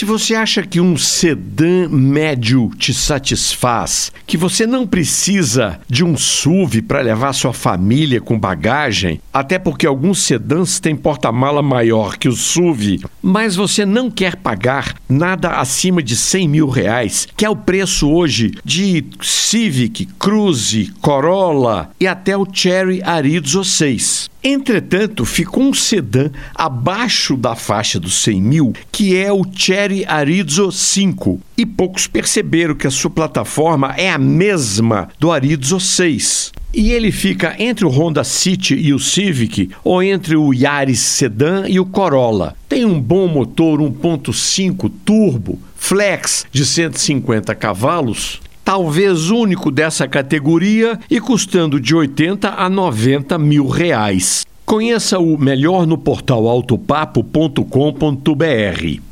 Se você acha que um sedã médio te satisfaz, que você não precisa de um SUV para levar sua família com bagagem, até porque alguns sedãs têm porta-mala maior que o SUV, mas você não quer pagar nada acima de 100 mil reais, que é o preço hoje de Civic, Cruze, Corolla e até o Cherry Arizo 6. Entretanto, ficou um sedã abaixo da faixa dos 100 mil, que é o Cherry Arizo 5. E poucos perceberam que a sua plataforma é a mesma do Arizo 6. E ele fica entre o Honda City e o Civic, ou entre o Yaris Sedan e o Corolla. Tem um bom motor 1.5 turbo, flex de 150 cavalos, talvez único dessa categoria e custando de 80 a 90 mil reais. Conheça o melhor no portal autopapo.com.br.